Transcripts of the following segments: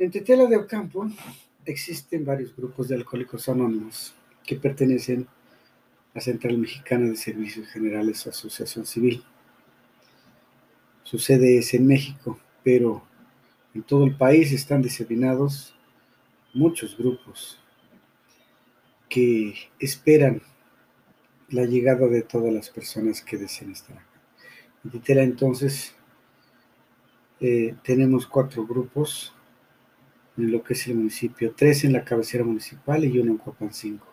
En Tetela de Ocampo existen varios grupos de alcohólicos anónimos que pertenecen a Central Mexicana de Servicios Generales Asociación Civil. Su sede es en México, pero en todo el país están diseminados muchos grupos que esperan la llegada de todas las personas que deseen estar acá. En Tetela entonces eh, tenemos cuatro grupos en lo que es el municipio, tres en la cabecera municipal y uno en Copancingo.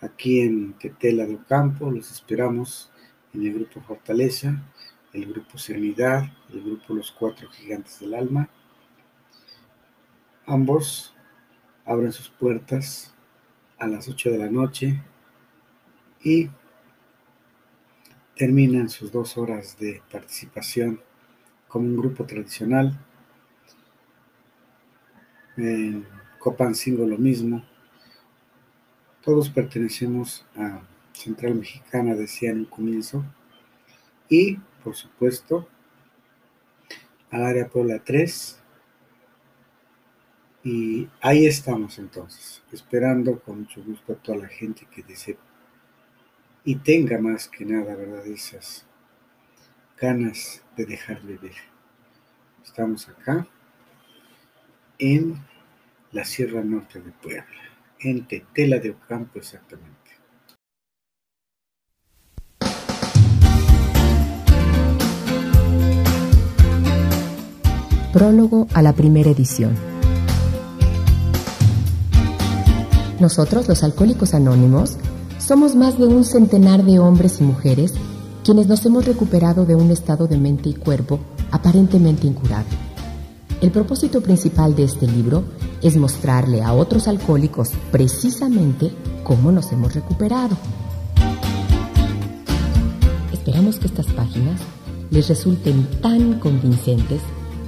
Aquí en Tetela de Ocampo los esperamos en el grupo Fortaleza, el grupo Serenidad, el grupo Los Cuatro Gigantes del Alma. Ambos abren sus puertas a las 8 de la noche y terminan sus dos horas de participación como un grupo tradicional. En Copancingo lo mismo. Todos pertenecemos a Central Mexicana, decía en un comienzo. Y, por supuesto, al área Puebla 3. Y ahí estamos entonces, esperando con mucho gusto a toda la gente que desee y tenga más que nada, ¿verdad? Esas ganas de dejar de ver. Estamos acá en la Sierra Norte de Puebla, en Tetela de Ocampo exactamente. Prólogo a la primera edición. Nosotros, los alcohólicos anónimos, somos más de un centenar de hombres y mujeres quienes nos hemos recuperado de un estado de mente y cuerpo aparentemente incurable. El propósito principal de este libro es mostrarle a otros alcohólicos precisamente cómo nos hemos recuperado. Esperamos que estas páginas les resulten tan convincentes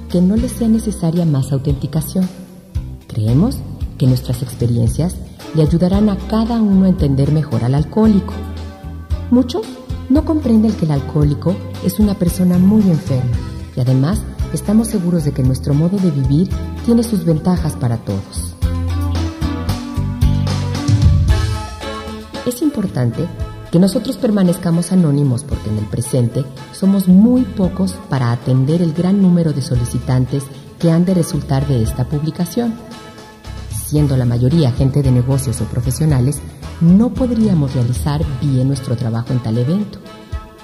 que no les sea necesaria más autenticación. Creemos que nuestras experiencias le ayudarán a cada uno a entender mejor al alcohólico. Muchos no comprenden que el alcohólico es una persona muy enferma y además estamos seguros de que nuestro modo de vivir tiene sus ventajas para todos. Es importante que nosotros permanezcamos anónimos porque en el presente somos muy pocos para atender el gran número de solicitantes que han de resultar de esta publicación siendo la mayoría gente de negocios o profesionales, no podríamos realizar bien nuestro trabajo en tal evento.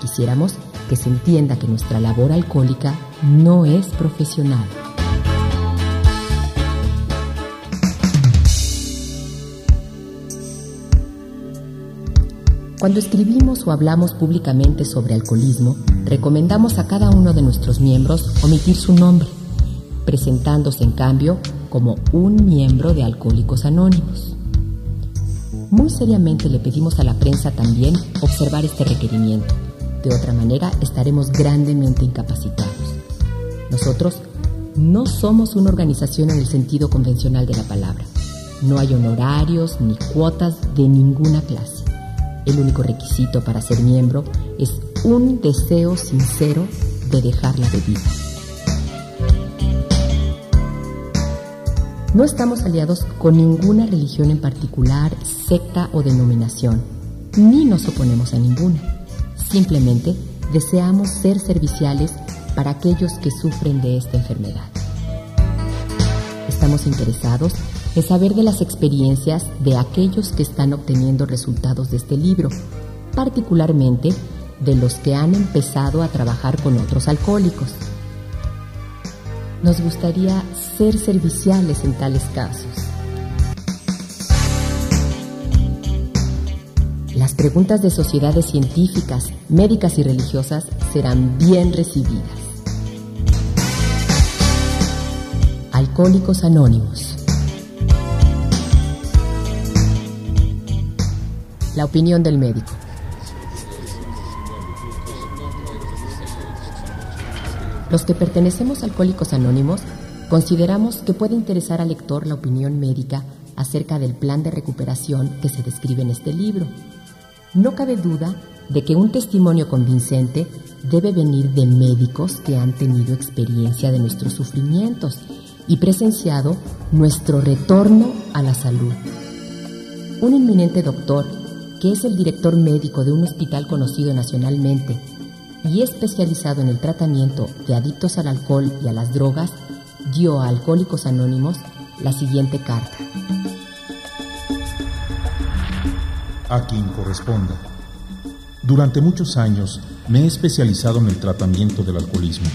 Quisiéramos que se entienda que nuestra labor alcohólica no es profesional. Cuando escribimos o hablamos públicamente sobre alcoholismo, recomendamos a cada uno de nuestros miembros omitir su nombre, presentándose en cambio como un miembro de Alcohólicos Anónimos. Muy seriamente le pedimos a la prensa también observar este requerimiento. De otra manera estaremos grandemente incapacitados. Nosotros no somos una organización en el sentido convencional de la palabra. No hay honorarios ni cuotas de ninguna clase. El único requisito para ser miembro es un deseo sincero de dejar la bebida. No estamos aliados con ninguna religión en particular, secta o denominación, ni nos oponemos a ninguna. Simplemente deseamos ser serviciales para aquellos que sufren de esta enfermedad. Estamos interesados en saber de las experiencias de aquellos que están obteniendo resultados de este libro, particularmente de los que han empezado a trabajar con otros alcohólicos nos gustaría ser serviciales en tales casos. Las preguntas de sociedades científicas, médicas y religiosas serán bien recibidas. Alcohólicos Anónimos. La opinión del médico. Los que pertenecemos a Alcohólicos Anónimos consideramos que puede interesar al lector la opinión médica acerca del plan de recuperación que se describe en este libro. No cabe duda de que un testimonio convincente debe venir de médicos que han tenido experiencia de nuestros sufrimientos y presenciado nuestro retorno a la salud. Un inminente doctor, que es el director médico de un hospital conocido nacionalmente y especializado en el tratamiento de adictos al alcohol y a las drogas, dio a Alcohólicos Anónimos la siguiente carta. A quien corresponda. Durante muchos años me he especializado en el tratamiento del alcoholismo.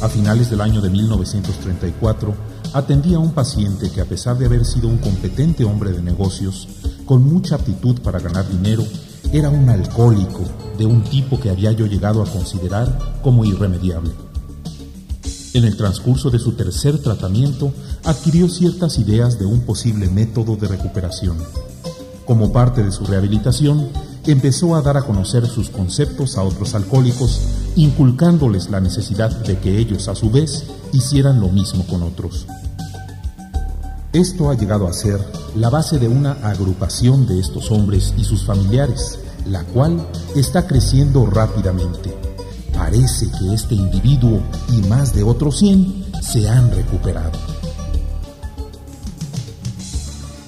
A finales del año de 1934, atendí a un paciente que a pesar de haber sido un competente hombre de negocios, con mucha aptitud para ganar dinero, era un alcohólico de un tipo que había yo llegado a considerar como irremediable. En el transcurso de su tercer tratamiento, adquirió ciertas ideas de un posible método de recuperación. Como parte de su rehabilitación, empezó a dar a conocer sus conceptos a otros alcohólicos, inculcándoles la necesidad de que ellos a su vez hicieran lo mismo con otros. Esto ha llegado a ser la base de una agrupación de estos hombres y sus familiares, la cual está creciendo rápidamente. Parece que este individuo y más de otros 100 se han recuperado.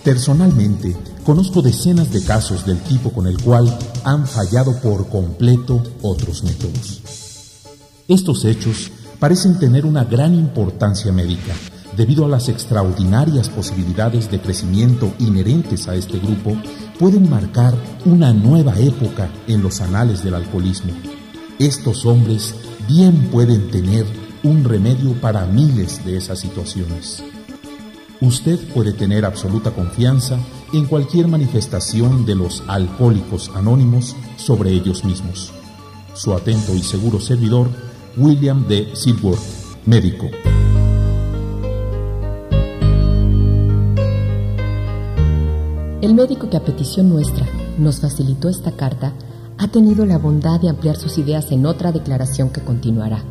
Personalmente, conozco decenas de casos del tipo con el cual han fallado por completo otros métodos. Estos hechos parecen tener una gran importancia médica, debido a las extraordinarias posibilidades de crecimiento inherentes a este grupo, pueden marcar una nueva época en los anales del alcoholismo. Estos hombres bien pueden tener un remedio para miles de esas situaciones. Usted puede tener absoluta confianza en cualquier manifestación de los alcohólicos anónimos sobre ellos mismos. Su atento y seguro servidor, William D. Silworth, médico. El médico que a petición nuestra nos facilitó esta carta ha tenido la bondad de ampliar sus ideas en otra declaración que continuará.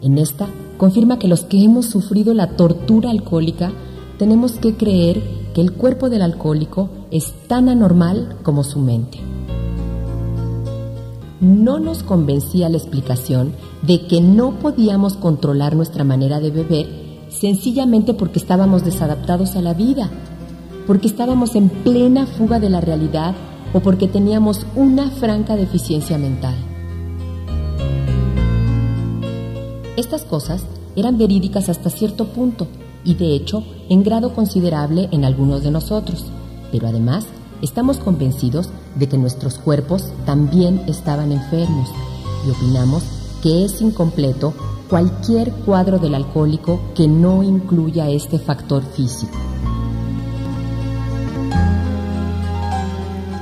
En esta confirma que los que hemos sufrido la tortura alcohólica tenemos que creer que el cuerpo del alcohólico es tan anormal como su mente. No nos convencía la explicación de que no podíamos controlar nuestra manera de beber sencillamente porque estábamos desadaptados a la vida porque estábamos en plena fuga de la realidad o porque teníamos una franca deficiencia mental. Estas cosas eran verídicas hasta cierto punto y de hecho en grado considerable en algunos de nosotros, pero además estamos convencidos de que nuestros cuerpos también estaban enfermos y opinamos que es incompleto cualquier cuadro del alcohólico que no incluya este factor físico.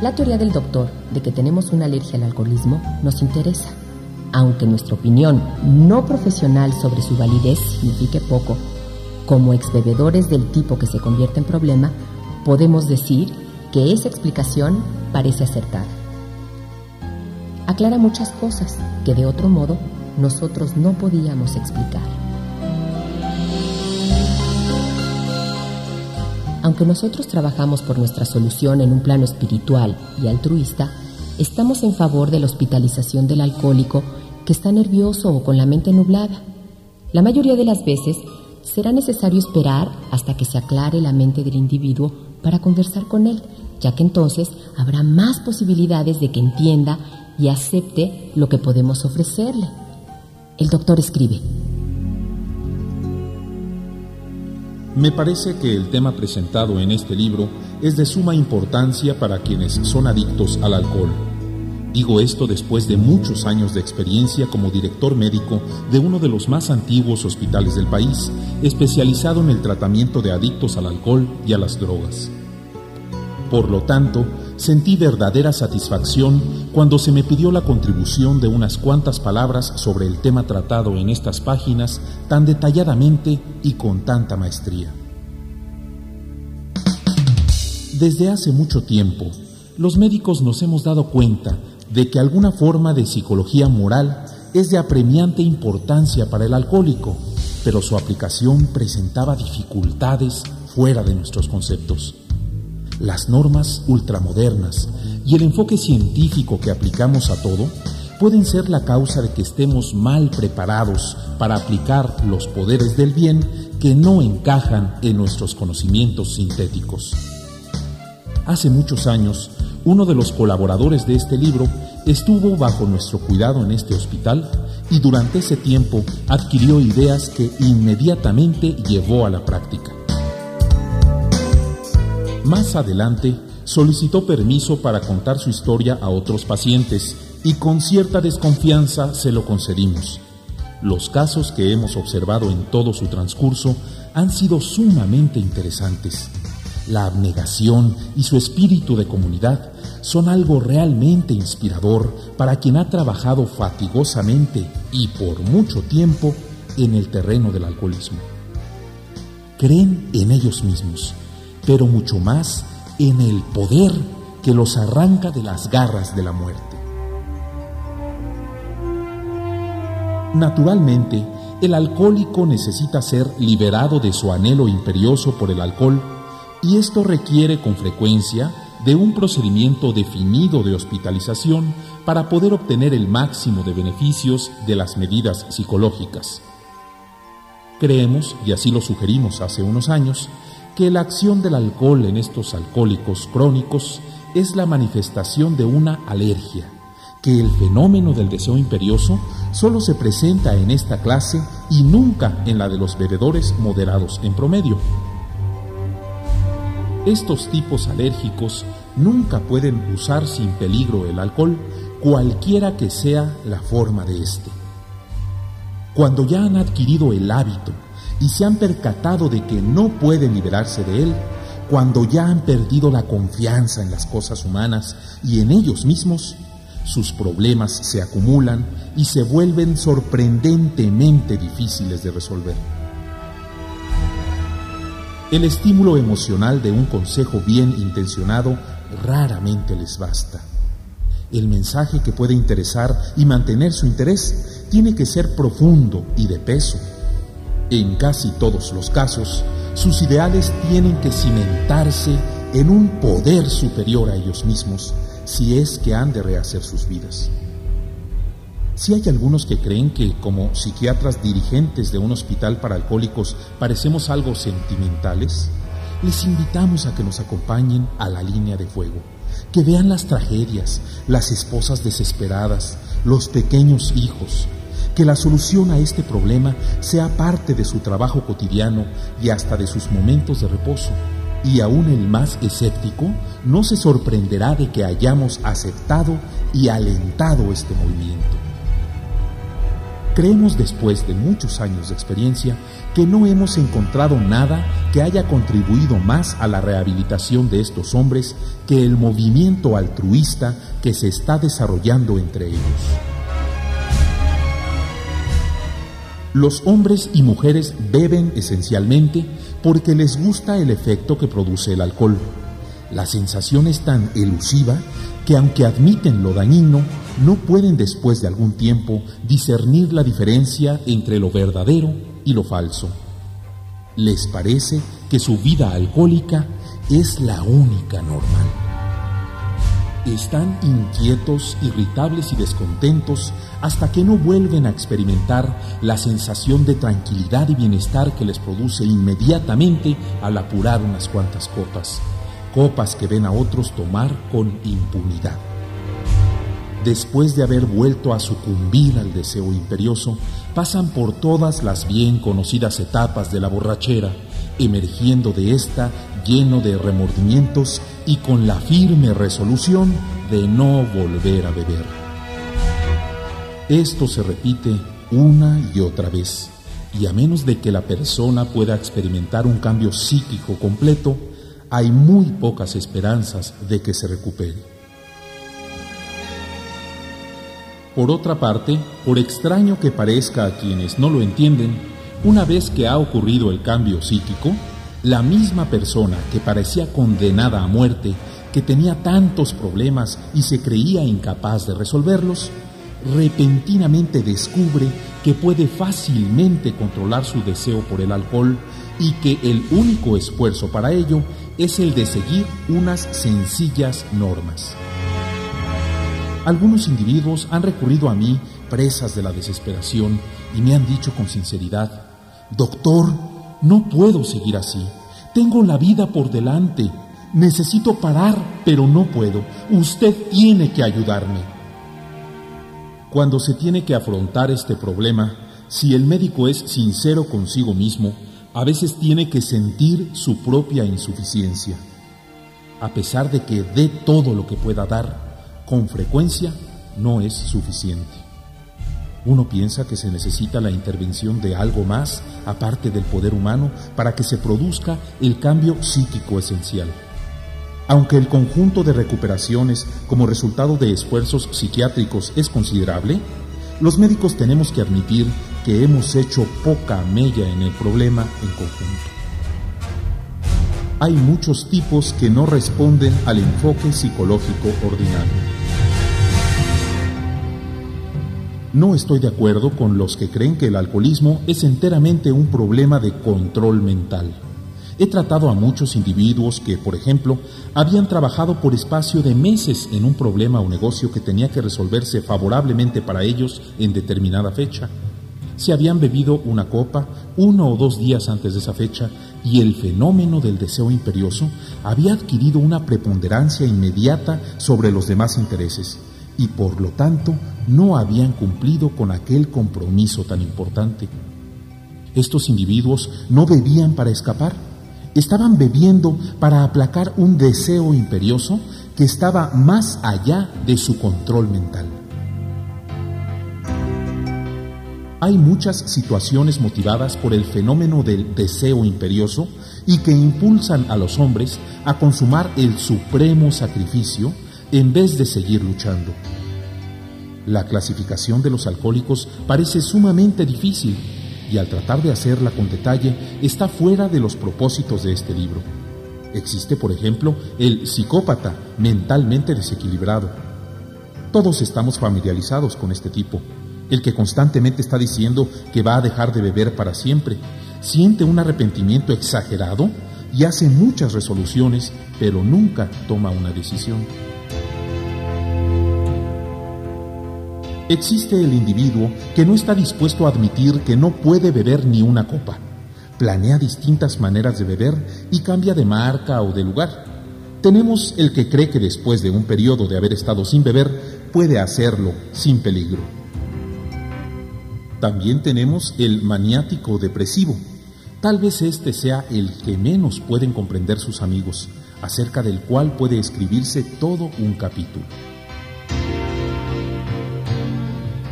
La teoría del doctor de que tenemos una alergia al alcoholismo nos interesa, aunque nuestra opinión no profesional sobre su validez signifique poco. Como exbebedores del tipo que se convierte en problema, podemos decir que esa explicación parece acertada. Aclara muchas cosas que de otro modo nosotros no podíamos explicar. Aunque nosotros trabajamos por nuestra solución en un plano espiritual y altruista, estamos en favor de la hospitalización del alcohólico que está nervioso o con la mente nublada. La mayoría de las veces será necesario esperar hasta que se aclare la mente del individuo para conversar con él, ya que entonces habrá más posibilidades de que entienda y acepte lo que podemos ofrecerle. El doctor escribe, Me parece que el tema presentado en este libro es de suma importancia para quienes son adictos al alcohol. Digo esto después de muchos años de experiencia como director médico de uno de los más antiguos hospitales del país, especializado en el tratamiento de adictos al alcohol y a las drogas. Por lo tanto, sentí verdadera satisfacción cuando se me pidió la contribución de unas cuantas palabras sobre el tema tratado en estas páginas tan detalladamente y con tanta maestría. Desde hace mucho tiempo, los médicos nos hemos dado cuenta de que alguna forma de psicología moral es de apremiante importancia para el alcohólico, pero su aplicación presentaba dificultades fuera de nuestros conceptos. Las normas ultramodernas y el enfoque científico que aplicamos a todo pueden ser la causa de que estemos mal preparados para aplicar los poderes del bien que no encajan en nuestros conocimientos sintéticos. Hace muchos años, uno de los colaboradores de este libro estuvo bajo nuestro cuidado en este hospital y durante ese tiempo adquirió ideas que inmediatamente llevó a la práctica. Más adelante, solicitó permiso para contar su historia a otros pacientes y con cierta desconfianza se lo concedimos. Los casos que hemos observado en todo su transcurso han sido sumamente interesantes. La abnegación y su espíritu de comunidad son algo realmente inspirador para quien ha trabajado fatigosamente y por mucho tiempo en el terreno del alcoholismo. Creen en ellos mismos, pero mucho más en el poder que los arranca de las garras de la muerte. Naturalmente, el alcohólico necesita ser liberado de su anhelo imperioso por el alcohol y esto requiere con frecuencia de un procedimiento definido de hospitalización para poder obtener el máximo de beneficios de las medidas psicológicas. Creemos, y así lo sugerimos hace unos años, que la acción del alcohol en estos alcohólicos crónicos es la manifestación de una alergia, que el fenómeno del deseo imperioso solo se presenta en esta clase y nunca en la de los bebedores moderados en promedio. Estos tipos alérgicos nunca pueden usar sin peligro el alcohol, cualquiera que sea la forma de éste. Cuando ya han adquirido el hábito y se han percatado de que no pueden liberarse de él, cuando ya han perdido la confianza en las cosas humanas y en ellos mismos, sus problemas se acumulan y se vuelven sorprendentemente difíciles de resolver. El estímulo emocional de un consejo bien intencionado raramente les basta. El mensaje que puede interesar y mantener su interés tiene que ser profundo y de peso. En casi todos los casos, sus ideales tienen que cimentarse en un poder superior a ellos mismos si es que han de rehacer sus vidas. Si hay algunos que creen que como psiquiatras dirigentes de un hospital para alcohólicos parecemos algo sentimentales, les invitamos a que nos acompañen a la línea de fuego, que vean las tragedias, las esposas desesperadas, los pequeños hijos, que la solución a este problema sea parte de su trabajo cotidiano y hasta de sus momentos de reposo. Y aún el más escéptico no se sorprenderá de que hayamos aceptado y alentado este movimiento. Creemos después de muchos años de experiencia que no hemos encontrado nada que haya contribuido más a la rehabilitación de estos hombres que el movimiento altruista que se está desarrollando entre ellos. Los hombres y mujeres beben esencialmente porque les gusta el efecto que produce el alcohol. La sensación es tan elusiva que aunque admiten lo dañino, no pueden después de algún tiempo discernir la diferencia entre lo verdadero y lo falso. Les parece que su vida alcohólica es la única normal. Están inquietos, irritables y descontentos hasta que no vuelven a experimentar la sensación de tranquilidad y bienestar que les produce inmediatamente al apurar unas cuantas copas, copas que ven a otros tomar con impunidad después de haber vuelto a sucumbir al deseo imperioso, pasan por todas las bien conocidas etapas de la borrachera, emergiendo de ésta lleno de remordimientos y con la firme resolución de no volver a beber. Esto se repite una y otra vez, y a menos de que la persona pueda experimentar un cambio psíquico completo, hay muy pocas esperanzas de que se recupere. Por otra parte, por extraño que parezca a quienes no lo entienden, una vez que ha ocurrido el cambio psíquico, la misma persona que parecía condenada a muerte, que tenía tantos problemas y se creía incapaz de resolverlos, repentinamente descubre que puede fácilmente controlar su deseo por el alcohol y que el único esfuerzo para ello es el de seguir unas sencillas normas. Algunos individuos han recurrido a mí, presas de la desesperación, y me han dicho con sinceridad, Doctor, No puedo seguir así. Tengo la vida por delante. Necesito parar, pero no puedo. Usted tiene que ayudarme. Cuando se tiene que afrontar este problema, si el médico es sincero consigo mismo, a veces tiene que sentir su propia insuficiencia. A pesar de que dé todo lo que pueda dar, con frecuencia no es suficiente. Uno piensa que se necesita la intervención de algo más, aparte del poder humano, para que se produzca el cambio psíquico esencial. Aunque el conjunto de recuperaciones como resultado de esfuerzos psiquiátricos es considerable, los médicos tenemos que admitir que hemos hecho poca mella en el problema en conjunto. Hay muchos tipos que no responden al enfoque psicológico ordinario. No estoy de acuerdo con los que creen que el alcoholismo es enteramente un problema de control mental. He tratado a muchos individuos que, por ejemplo, habían trabajado por espacio de meses en un problema o negocio que tenía que resolverse favorablemente para ellos en determinada fecha. Se habían bebido una copa uno o dos días antes de esa fecha y el fenómeno del deseo imperioso había adquirido una preponderancia inmediata sobre los demás intereses y por lo tanto no habían cumplido con aquel compromiso tan importante. Estos individuos no bebían para escapar, estaban bebiendo para aplacar un deseo imperioso que estaba más allá de su control mental. Hay muchas situaciones motivadas por el fenómeno del deseo imperioso y que impulsan a los hombres a consumar el supremo sacrificio en vez de seguir luchando. La clasificación de los alcohólicos parece sumamente difícil y al tratar de hacerla con detalle está fuera de los propósitos de este libro. Existe, por ejemplo, el psicópata mentalmente desequilibrado. Todos estamos familiarizados con este tipo, el que constantemente está diciendo que va a dejar de beber para siempre, siente un arrepentimiento exagerado y hace muchas resoluciones, pero nunca toma una decisión. Existe el individuo que no está dispuesto a admitir que no puede beber ni una copa. Planea distintas maneras de beber y cambia de marca o de lugar. Tenemos el que cree que después de un periodo de haber estado sin beber puede hacerlo sin peligro. También tenemos el maniático depresivo. Tal vez este sea el que menos pueden comprender sus amigos, acerca del cual puede escribirse todo un capítulo.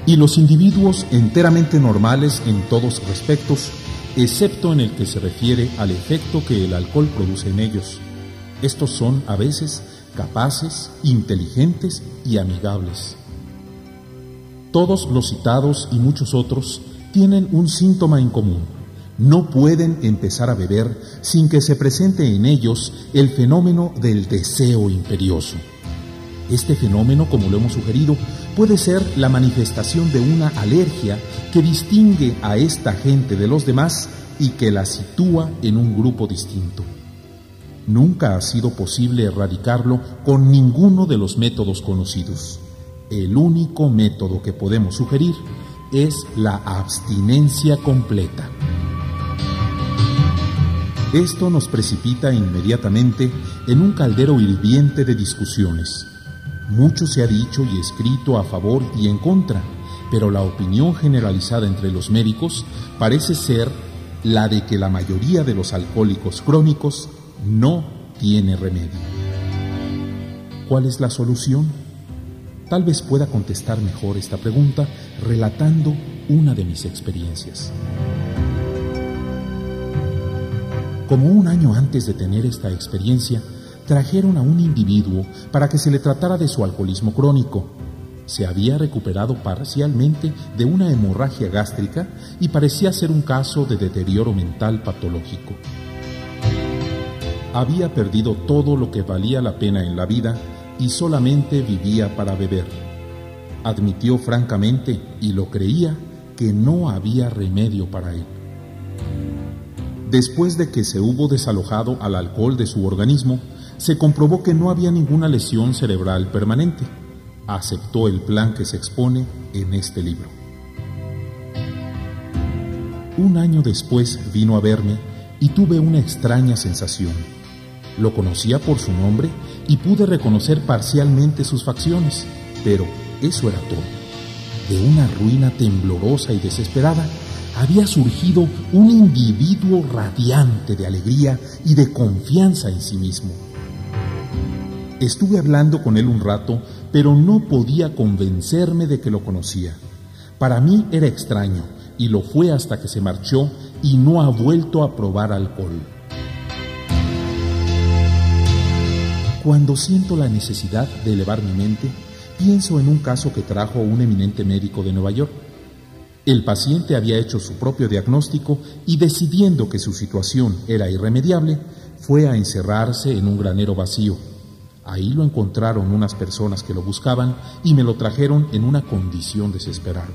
Y los individuos enteramente normales en todos respectos, excepto en el que se refiere al efecto que el alcohol produce en ellos. Estos son a veces capaces, inteligentes y amigables. Todos los citados y muchos otros tienen un síntoma en común. No pueden empezar a beber sin que se presente en ellos el fenómeno del deseo imperioso. Este fenómeno, como lo hemos sugerido, puede ser la manifestación de una alergia que distingue a esta gente de los demás y que la sitúa en un grupo distinto. Nunca ha sido posible erradicarlo con ninguno de los métodos conocidos. El único método que podemos sugerir es la abstinencia completa. Esto nos precipita inmediatamente en un caldero hirviente de discusiones mucho se ha dicho y escrito a favor y en contra, pero la opinión generalizada entre los médicos parece ser la de que la mayoría de los alcohólicos crónicos no tiene remedio. ¿Cuál es la solución? Tal vez pueda contestar mejor esta pregunta relatando una de mis experiencias. Como un año antes de tener esta experiencia, trajeron a un individuo para que se le tratara de su alcoholismo crónico. Se había recuperado parcialmente de una hemorragia gástrica y parecía ser un caso de deterioro mental patológico. Había perdido todo lo que valía la pena en la vida y solamente vivía para beber. Admitió francamente, y lo creía, que no había remedio para él. Después de que se hubo desalojado al alcohol de su organismo, se comprobó que no había ninguna lesión cerebral permanente. Aceptó el plan que se expone en este libro. Un año después vino a verme y tuve una extraña sensación. Lo conocía por su nombre y pude reconocer parcialmente sus facciones, pero eso era todo. De una ruina temblorosa y desesperada había surgido un individuo radiante de alegría y de confianza en sí mismo. Estuve hablando con él un rato, pero no podía convencerme de que lo conocía. Para mí era extraño, y lo fue hasta que se marchó y no ha vuelto a probar alcohol. Cuando siento la necesidad de elevar mi mente, pienso en un caso que trajo un eminente médico de Nueva York. El paciente había hecho su propio diagnóstico y decidiendo que su situación era irremediable, fue a encerrarse en un granero vacío. Ahí lo encontraron unas personas que lo buscaban y me lo trajeron en una condición desesperada.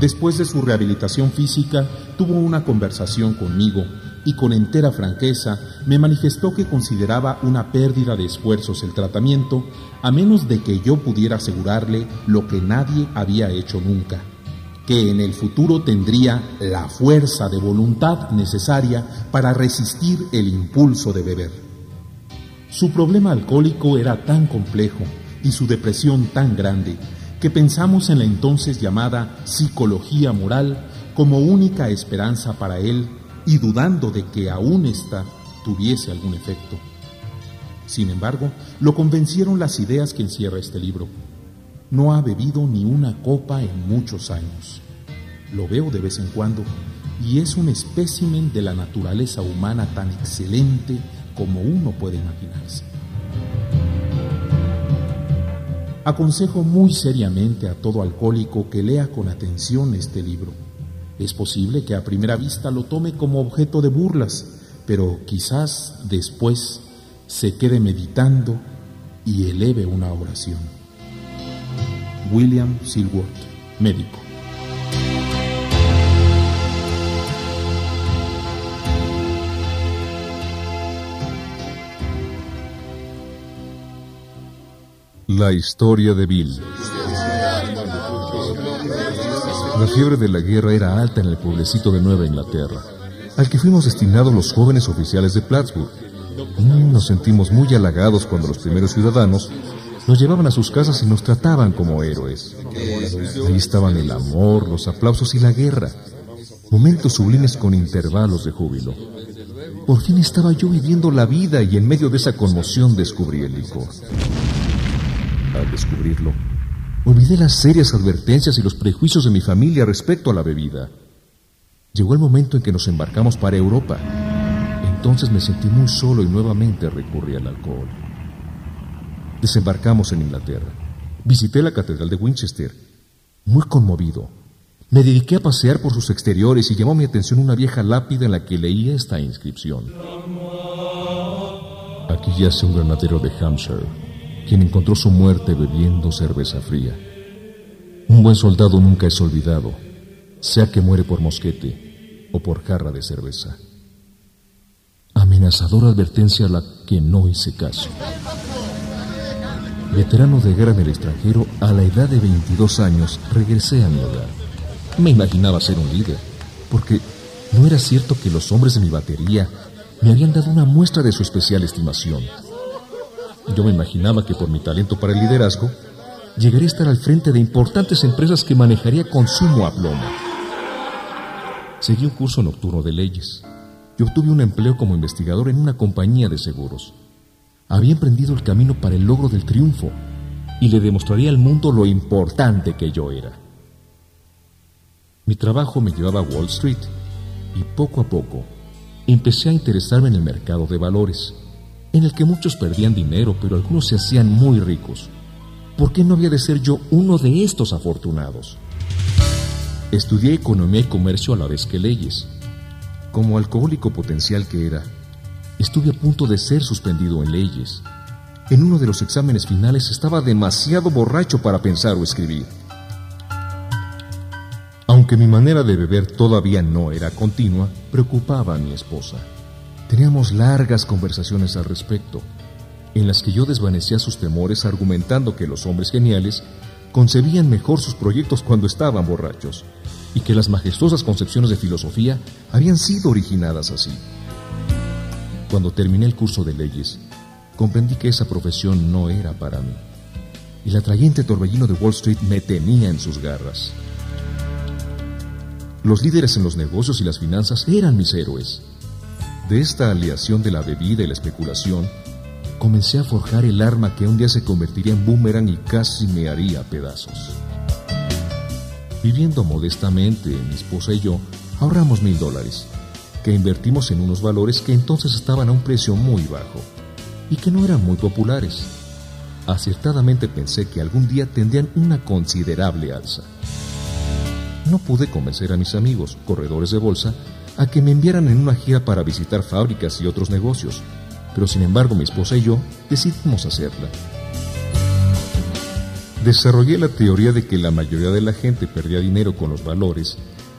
Después de su rehabilitación física, tuvo una conversación conmigo y con entera franqueza me manifestó que consideraba una pérdida de esfuerzos el tratamiento, a menos de que yo pudiera asegurarle lo que nadie había hecho nunca, que en el futuro tendría la fuerza de voluntad necesaria para resistir el impulso de beber. Su problema alcohólico era tan complejo y su depresión tan grande que pensamos en la entonces llamada psicología moral como única esperanza para él y dudando de que aún ésta tuviese algún efecto. Sin embargo, lo convencieron las ideas que encierra este libro. No ha bebido ni una copa en muchos años. Lo veo de vez en cuando y es un espécimen de la naturaleza humana tan excelente como uno puede imaginarse. Aconsejo muy seriamente a todo alcohólico que lea con atención este libro. Es posible que a primera vista lo tome como objeto de burlas, pero quizás después se quede meditando y eleve una oración. William Silworth, médico. La historia de Bill. La fiebre de la guerra era alta en el pueblecito de Nueva Inglaterra, al que fuimos destinados los jóvenes oficiales de Plattsburgh. Mm, nos sentimos muy halagados cuando los primeros ciudadanos nos llevaban a sus casas y nos trataban como héroes. Ahí estaban el amor, los aplausos y la guerra, momentos sublimes con intervalos de júbilo. Por fin estaba yo viviendo la vida y en medio de esa conmoción descubrí el licor al descubrirlo, olvidé las serias advertencias y los prejuicios de mi familia respecto a la bebida. Llegó el momento en que nos embarcamos para Europa. Entonces me sentí muy solo y nuevamente recurrí al alcohol. Desembarcamos en Inglaterra. Visité la Catedral de Winchester. Muy conmovido, me dediqué a pasear por sus exteriores y llamó mi atención una vieja lápida en la que leía esta inscripción. Aquí yace un granadero de Hampshire quien encontró su muerte bebiendo cerveza fría. Un buen soldado nunca es olvidado, sea que muere por mosquete o por jarra de cerveza. Amenazadora advertencia a la que no hice caso. Veterano de guerra en el extranjero, a la edad de 22 años regresé a mi hogar. Me imaginaba ser un líder, porque no era cierto que los hombres de mi batería me habían dado una muestra de su especial estimación. Yo me imaginaba que por mi talento para el liderazgo, llegaría a estar al frente de importantes empresas que manejaría con sumo aplomo. Seguí un curso nocturno de leyes y obtuve un empleo como investigador en una compañía de seguros. Había emprendido el camino para el logro del triunfo y le demostraría al mundo lo importante que yo era. Mi trabajo me llevaba a Wall Street y poco a poco empecé a interesarme en el mercado de valores en el que muchos perdían dinero, pero algunos se hacían muy ricos. ¿Por qué no había de ser yo uno de estos afortunados? Estudié economía y comercio a la vez que leyes. Como alcohólico potencial que era, estuve a punto de ser suspendido en leyes. En uno de los exámenes finales estaba demasiado borracho para pensar o escribir. Aunque mi manera de beber todavía no era continua, preocupaba a mi esposa. Teníamos largas conversaciones al respecto, en las que yo desvanecía sus temores argumentando que los hombres geniales concebían mejor sus proyectos cuando estaban borrachos. y que las majestuosas concepciones de filosofía habían sido originadas así. Cuando terminé el curso de leyes, comprendí que esa profesión no era para mí, el atrayente torbellino de Wall Street me tenía en sus garras. Los líderes en los negocios y las finanzas eran mis héroes. De esta aleación de la bebida y la especulación, comencé a forjar el arma que un día se convertiría en boomerang y casi me haría pedazos. Viviendo modestamente, mi esposa y yo ahorramos mil dólares, que invertimos en unos valores que entonces estaban a un precio muy bajo y que no eran muy populares. Acertadamente pensé que algún día tendrían una considerable alza. No pude convencer a mis amigos, corredores de bolsa, a que me enviaran en una gira para visitar fábricas y otros negocios, pero sin embargo mi esposa y yo decidimos hacerla. Desarrollé la teoría de que la mayoría de la gente perdía dinero con los valores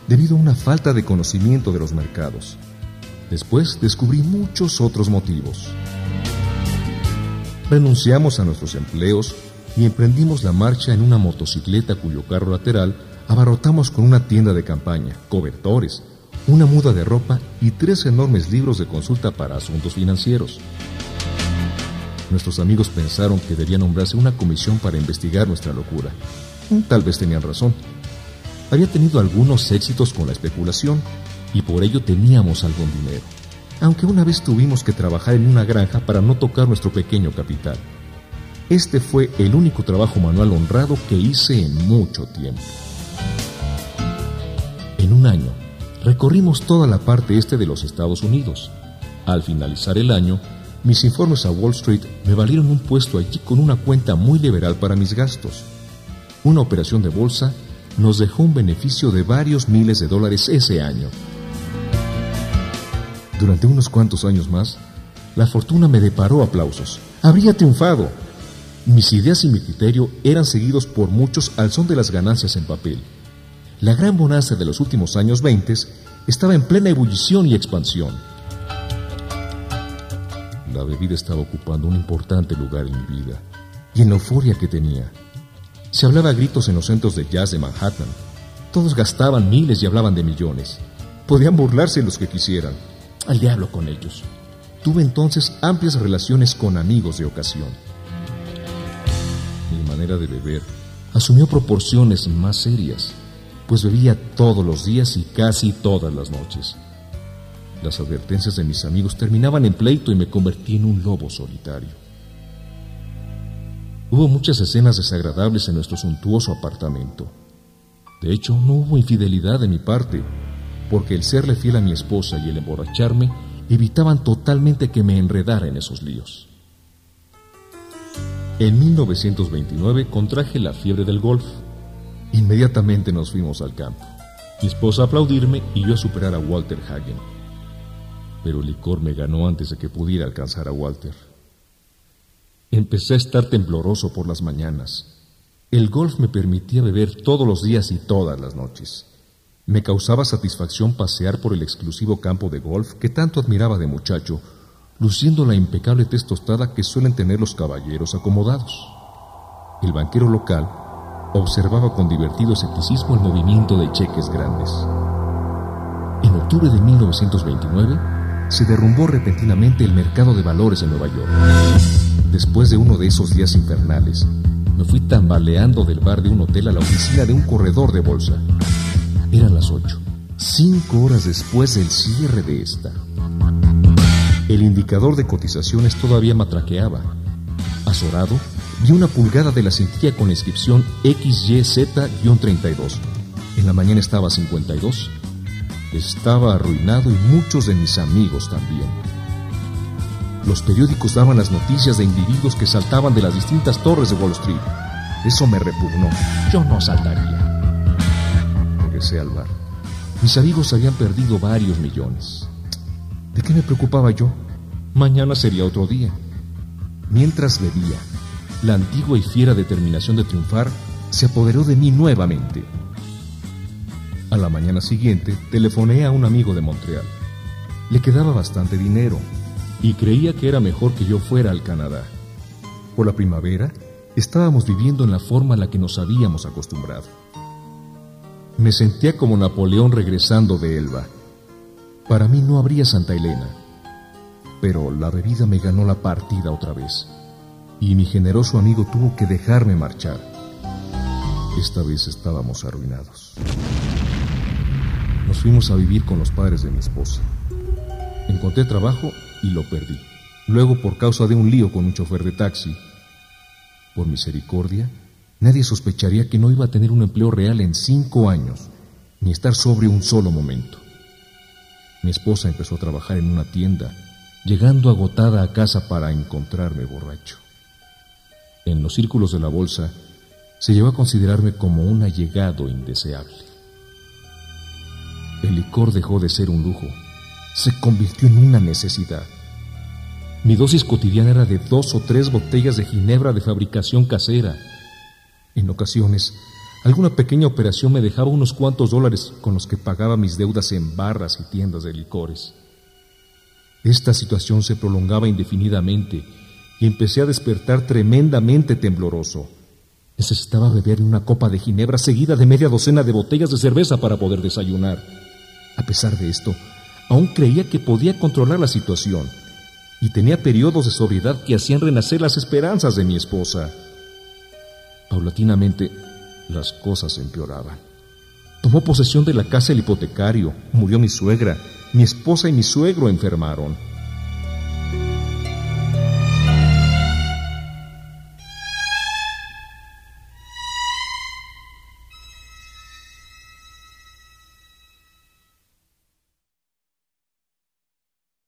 debido a una falta de conocimiento de los mercados. Después descubrí muchos otros motivos. Renunciamos a nuestros empleos y emprendimos la marcha en una motocicleta cuyo carro lateral abarrotamos con una tienda de campaña, cobertores, una muda de ropa y tres enormes libros de consulta para asuntos financieros. Nuestros amigos pensaron que debía nombrarse una comisión para investigar nuestra locura. Tal vez tenían razón. Había tenido algunos éxitos con la especulación y por ello teníamos algún dinero, aunque una vez tuvimos que trabajar en una granja para no tocar nuestro pequeño capital. Este fue el único trabajo manual honrado que hice en mucho tiempo. En un año, recorrimos toda la parte este de los Estados Unidos. Al finalizar el año, mis informes a Wall Street me valieron un puesto allí con una cuenta muy liberal para mis gastos. Una operación de bolsa nos dejó un beneficio de varios miles de dólares ese año. Durante unos cuantos años más, la fortuna me deparó aplausos. Habría triunfado. Mis ideas y mi criterio eran seguidos por muchos al son de las ganancias en papel. La gran bonanza de los últimos años 20 estaba en plena ebullición y expansión. La bebida estaba ocupando un importante lugar en mi vida y en la euforia que tenía. Se hablaba a gritos en los centros de jazz de Manhattan. Todos gastaban miles y hablaban de millones. Podían burlarse los que quisieran. Al diablo con ellos. Tuve entonces amplias relaciones con amigos de ocasión. Mi manera de beber asumió proporciones más serias pues bebía todos los días y casi todas las noches. Las advertencias de mis amigos terminaban en pleito y me convertí en un lobo solitario. Hubo muchas escenas desagradables en nuestro suntuoso apartamento. De hecho, no hubo infidelidad de mi parte, porque el serle fiel a mi esposa y el emborracharme evitaban totalmente que me enredara en esos líos. En 1929 contraje la fiebre del golf Inmediatamente nos fuimos al campo. Mi esposa a aplaudirme y yo a superar a Walter Hagen. Pero el licor me ganó antes de que pudiera alcanzar a Walter. Empecé a estar tembloroso por las mañanas. El golf me permitía beber todos los días y todas las noches. Me causaba satisfacción pasear por el exclusivo campo de golf que tanto admiraba de muchacho, luciendo la impecable testostada que suelen tener los caballeros acomodados. El banquero local observaba con divertido escepticismo el movimiento de cheques grandes. En octubre de 1929 se derrumbó repentinamente el mercado de valores en Nueva York. Después de uno de esos días infernales, me fui tambaleando del bar de un hotel a la oficina de un corredor de bolsa. Eran las ocho, cinco horas después del cierre de esta. El indicador de cotizaciones todavía matraqueaba. Azorado, una pulgada de la cintilla con la inscripción XYZ-32. En la mañana estaba 52. Estaba arruinado y muchos de mis amigos también. Los periódicos daban las noticias de individuos que saltaban de las distintas torres de Wall Street. Eso me repugnó. Yo no saltaría. Regresé al bar. Mis amigos habían perdido varios millones. ¿De qué me preocupaba yo? Mañana sería otro día. Mientras bebía, la antigua y fiera determinación de triunfar se apoderó de mí nuevamente. A la mañana siguiente telefoné a un amigo de Montreal. Le quedaba bastante dinero y creía que era mejor que yo fuera al Canadá. Por la primavera estábamos viviendo en la forma a la que nos habíamos acostumbrado. Me sentía como Napoleón regresando de Elba. Para mí no habría Santa Elena, pero la bebida me ganó la partida otra vez, y mi generoso amigo tuvo que dejarme marchar. Esta vez estábamos arruinados. Nos fuimos a vivir con los padres de mi esposa. Encontré trabajo y lo perdí. Luego, por causa de un lío con un chofer de taxi, por misericordia, nadie sospecharía que no iba a tener un empleo real en cinco años, ni estar sobre un solo momento. Mi esposa empezó a trabajar en una tienda, llegando agotada a casa para encontrarme borracho. En los círculos de la bolsa, se llevó a considerarme como un allegado indeseable. El licor dejó de ser un lujo, se convirtió en una necesidad. Mi dosis cotidiana era de dos o tres botellas de ginebra de fabricación casera. En ocasiones, Alguna pequeña operación me dejaba unos cuantos dólares con los que pagaba mis deudas en barras y tiendas de licores. Esta situación se prolongaba indefinidamente y empecé a despertar tremendamente tembloroso. Necesitaba beber una copa de ginebra seguida de media docena de botellas de cerveza para poder desayunar. A pesar de esto, aún creía que podía controlar la situación y tenía periodos de sobriedad que hacían renacer las esperanzas de mi esposa. Paulatinamente las cosas empeoraban. Tomó posesión de la casa el hipotecario, murió mi suegra, mi esposa y mi suegro enfermaron.